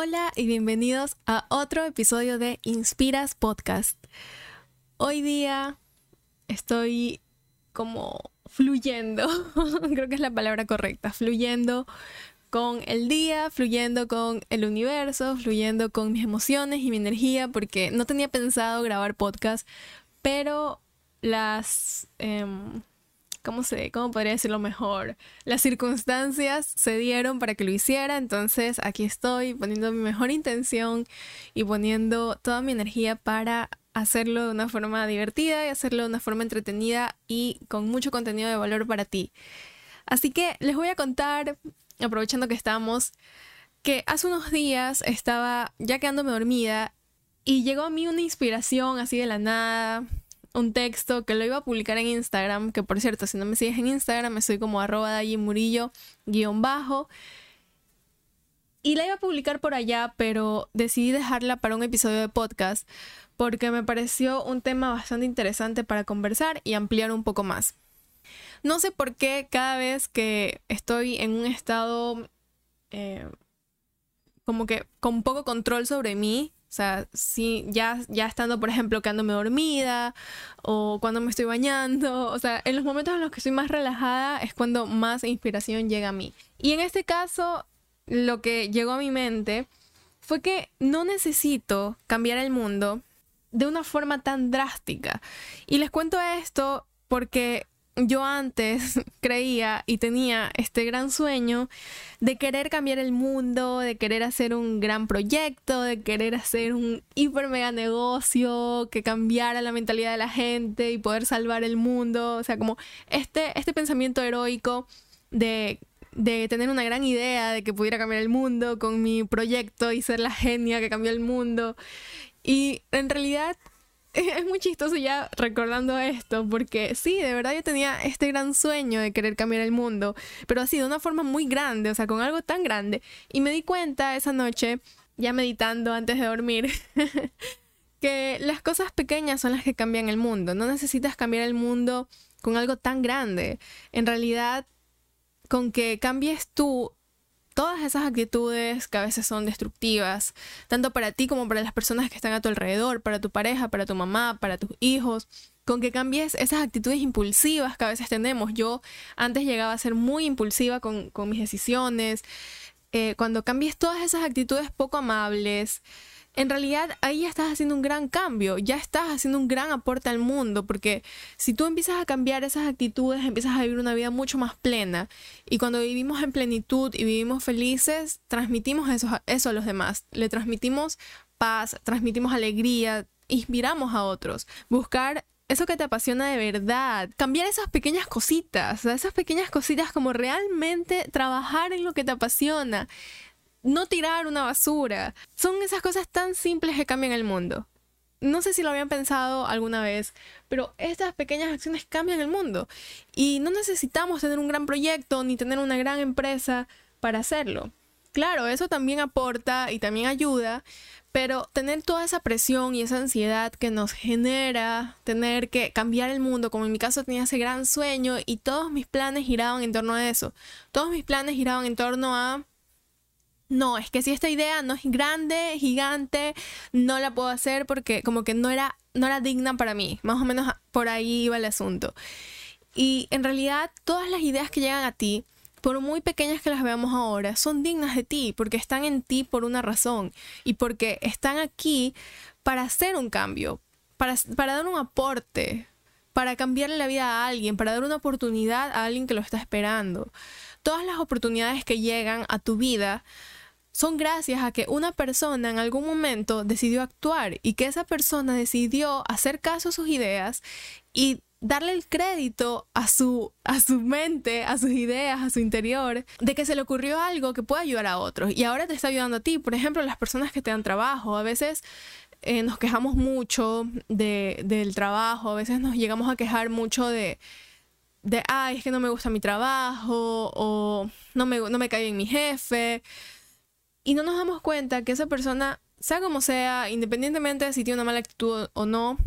Hola y bienvenidos a otro episodio de Inspiras Podcast. Hoy día estoy como fluyendo, creo que es la palabra correcta, fluyendo con el día, fluyendo con el universo, fluyendo con mis emociones y mi energía, porque no tenía pensado grabar podcast, pero las... Em, ¿cómo se, cómo podría decirlo mejor? Las circunstancias se dieron para que lo hiciera, entonces aquí estoy poniendo mi mejor intención y poniendo toda mi energía para hacerlo de una forma divertida y hacerlo de una forma entretenida y con mucho contenido de valor para ti. Así que les voy a contar, aprovechando que estamos, que hace unos días estaba ya quedándome dormida y llegó a mí una inspiración así de la nada, un texto que lo iba a publicar en Instagram, que por cierto, si no me sigues en Instagram, estoy como arroba Murillo guion bajo. Y la iba a publicar por allá, pero decidí dejarla para un episodio de podcast porque me pareció un tema bastante interesante para conversar y ampliar un poco más. No sé por qué cada vez que estoy en un estado eh, como que con poco control sobre mí, o sea, si ya, ya estando, por ejemplo, quedándome dormida o cuando me estoy bañando, o sea, en los momentos en los que estoy más relajada es cuando más inspiración llega a mí. Y en este caso, lo que llegó a mi mente fue que no necesito cambiar el mundo de una forma tan drástica. Y les cuento esto porque yo antes creía y tenía este gran sueño de querer cambiar el mundo, de querer hacer un gran proyecto, de querer hacer un hiper mega negocio que cambiara la mentalidad de la gente y poder salvar el mundo. O sea, como este, este pensamiento heroico de, de tener una gran idea de que pudiera cambiar el mundo con mi proyecto y ser la genia que cambió el mundo. Y en realidad es muy chistoso ya recordando esto, porque sí, de verdad yo tenía este gran sueño de querer cambiar el mundo, pero así de una forma muy grande, o sea, con algo tan grande. Y me di cuenta esa noche, ya meditando antes de dormir, que las cosas pequeñas son las que cambian el mundo. No necesitas cambiar el mundo con algo tan grande. En realidad, con que cambies tú todas esas actitudes que a veces son destructivas, tanto para ti como para las personas que están a tu alrededor, para tu pareja, para tu mamá, para tus hijos, con que cambies esas actitudes impulsivas que a veces tenemos. Yo antes llegaba a ser muy impulsiva con, mis decisiones. Eh, cuando cambies todas esas actitudes poco amables, en realidad ahí ya estás haciendo un gran cambio, ya estás haciendo un gran aporte al mundo, porque si tú empiezas a cambiar esas actitudes, empiezas a vivir una vida mucho más plena. Y cuando vivimos en plenitud y vivimos felices, transmitimos eso, eso a los demás. Le transmitimos paz, transmitimos alegría, inspiramos a otros. Buscar eso que te apasiona de verdad, cambiar esas pequeñas cositas, esas pequeñas cositas como realmente trabajar en lo que te apasiona, no tirar una basura. Son esas cosas tan simples que cambian el mundo. No sé si lo habían pensado alguna vez, pero estas pequeñas acciones cambian el mundo. Y no necesitamos tener un gran proyecto ni tener una gran empresa para hacerlo. Claro, eso también aporta y también ayuda, pero tener toda esa presión y esa ansiedad que nos genera tener que cambiar el mundo, como en mi caso tenía ese gran sueño y todos mis planes giraban en torno a eso. Todos mis planes giraban en torno a no, es que si esta idea no es grande, gigante, no la puedo hacer porque como que no era, no era digna para mí. Más o menos por ahí iba el asunto. Y en realidad todas las ideas que llegan a ti, por muy pequeñas que las veamos ahora, son dignas de ti porque están en ti por una razón y porque están aquí para hacer un cambio, para, para dar un aporte, para cambiarle la vida a alguien, para dar una oportunidad a alguien que lo está esperando. Todas las oportunidades que llegan a tu vida son gracias a que una persona en algún momento decidió actuar y que esa persona decidió hacer caso a sus ideas y darle el crédito a su, a su mente, a sus ideas, a su interior, de que se le ocurrió algo que puede ayudar a otros y ahora te está ayudando a ti. Por ejemplo, las personas que te dan trabajo, a veces eh, nos quejamos mucho de, del trabajo, a veces nos llegamos a quejar mucho de, de, ay, es que no me gusta mi trabajo o no me, no me cae bien mi jefe y no nos damos cuenta que esa persona, sea como sea, independientemente de si tiene una mala actitud o no,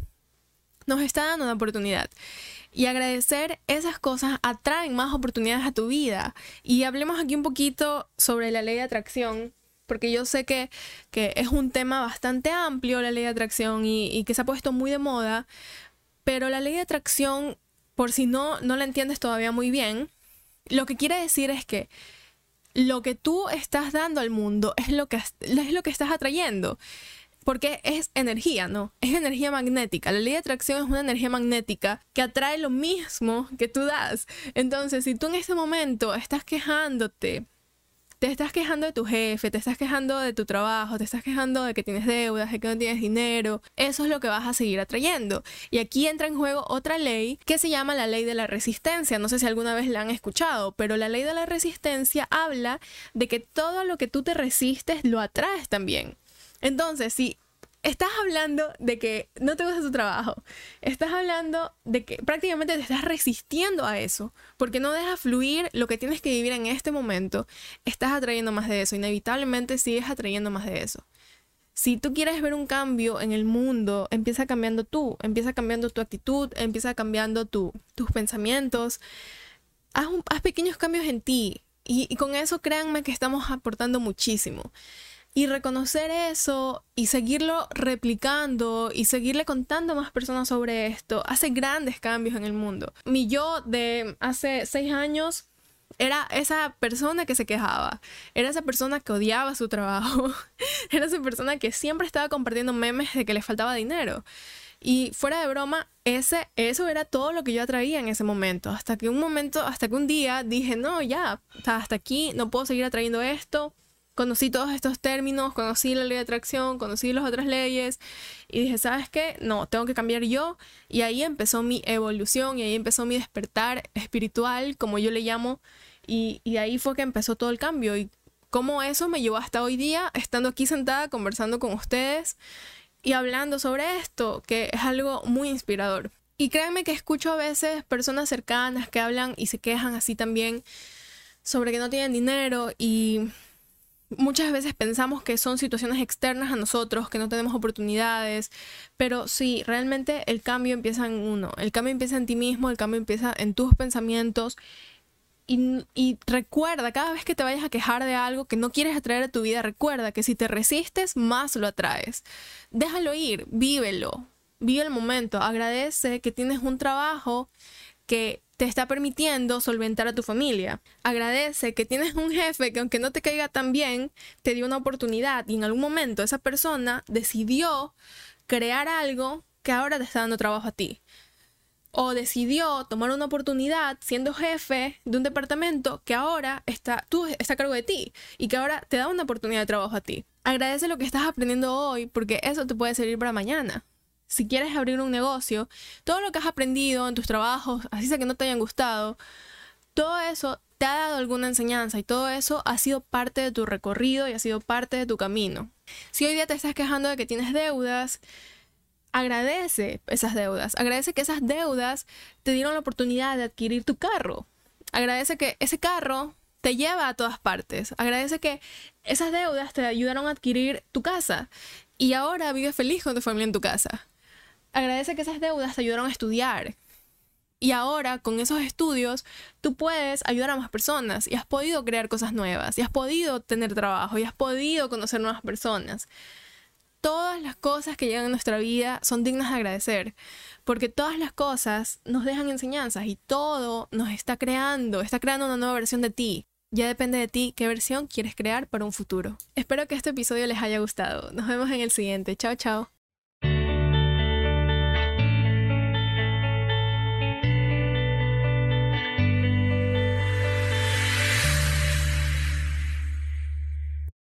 nos está dando una oportunidad. Y agradecer esas cosas atraen más oportunidades a tu vida. Y hablemos aquí un poquito sobre la ley de atracción, porque yo sé que, que, es un tema bastante amplio la ley de atracción y, y, que se ha puesto muy de moda, pero la ley de atracción, por si no, no la entiendes todavía muy bien, lo que quiere decir es que lo que tú estás dando al mundo es lo que, es lo que estás atrayendo. Porque es energía, ¿no? Es energía magnética. La ley de atracción es una energía magnética que atrae lo mismo que tú das. Entonces, si tú en ese momento estás quejándote te estás quejando de tu jefe, te estás quejando de tu trabajo, te estás quejando de que tienes deudas, de que no tienes dinero, eso es lo que vas a seguir atrayendo. Y aquí entra en juego otra ley que se llama la ley de la resistencia. No sé si alguna vez la han escuchado, pero la ley de la resistencia habla de que todo lo que tú te resistes lo atraes también. Entonces, si estás hablando de que no te gusta tu trabajo. Estás hablando de que prácticamente te estás resistiendo a eso, porque no dejas fluir lo que tienes que vivir en este momento. Estás atrayendo más de eso, inevitablemente sigues atrayendo más de eso. Si tú quieres ver un cambio en el mundo, empieza cambiando tú, empieza cambiando tu actitud, empieza cambiando tus pensamientos. Haz, haz, pequeños cambios en ti y, y con eso créanme que estamos aportando muchísimo. Y reconocer eso y seguirlo replicando y seguirle contando a más personas sobre esto hace grandes cambios en el mundo. Mi yo de hace seis años era esa persona que se quejaba, era esa persona que odiaba su trabajo, era esa persona que siempre estaba compartiendo memes de que le faltaba dinero. Y fuera de broma, ese, eso era todo lo que yo atraía en ese momento. Hasta que un momento, hasta que un día dije, no, ya, hasta aquí, no puedo seguir atrayendo esto conocí todos estos términos, conocí la ley de atracción, conocí las otras leyes y dije, ¿sabes qué? No, tengo que cambiar yo. Y ahí empezó mi evolución y ahí empezó mi despertar espiritual, como yo le llamo. Y, y ahí fue que empezó todo el cambio. Y cómo eso me llevó hasta hoy día, estando aquí sentada, conversando con ustedes y hablando sobre esto, que es algo muy inspirador. Y créanme que escucho a veces personas cercanas que hablan y se quejan así también sobre que no tienen dinero y muchas veces pensamos que son situaciones externas a nosotros, que no tenemos oportunidades, pero sí, realmente el cambio empieza en uno, el cambio empieza en ti mismo, el cambio empieza en tus pensamientos. Y, y, recuerda, cada vez que te vayas a quejar de algo que no quieres atraer a tu vida, recuerda que si te resistes, más lo atraes. Déjalo ir, vívelo, vive el momento, agradece que tienes un trabajo que te está permitiendo solventar a tu familia. Agradece que tienes un jefe que aunque no te caiga tan bien, te dio una oportunidad y en algún momento esa persona decidió crear algo que ahora te está dando trabajo a ti. O decidió tomar una oportunidad siendo jefe de un departamento que ahora está, tú, está a cargo de ti y que ahora te da una oportunidad de trabajo a ti. Agradece lo que estás aprendiendo hoy porque eso te puede servir para mañana si quieres abrir un negocio, todo lo que has aprendido en tus trabajos, así sea que no te hayan gustado, todo eso te ha dado alguna enseñanza y todo eso ha sido parte de tu recorrido y ha sido parte de tu camino. Si hoy día te estás quejando de que tienes deudas, agradece esas deudas, agradece que esas deudas te dieron la oportunidad de adquirir tu carro, agradece que ese carro te lleva a todas partes, agradece que esas deudas te ayudaron a adquirir tu casa. Y ahora vives feliz con tu familia en tu casa agradece que esas deudas te ayudaron a estudiar. Y ahora, con esos estudios, tú puedes ayudar a más personas y has podido crear cosas nuevas, y has podido tener trabajo, y has podido conocer nuevas personas. Todas las cosas que llegan a nuestra vida son dignas de agradecer, porque todas las cosas nos dejan enseñanzas y todo nos está creando, está creando una nueva versión de ti. Ya depende de ti qué versión quieres crear para un futuro. Espero que este episodio les haya gustado. Nos vemos en el siguiente. Chao, chao.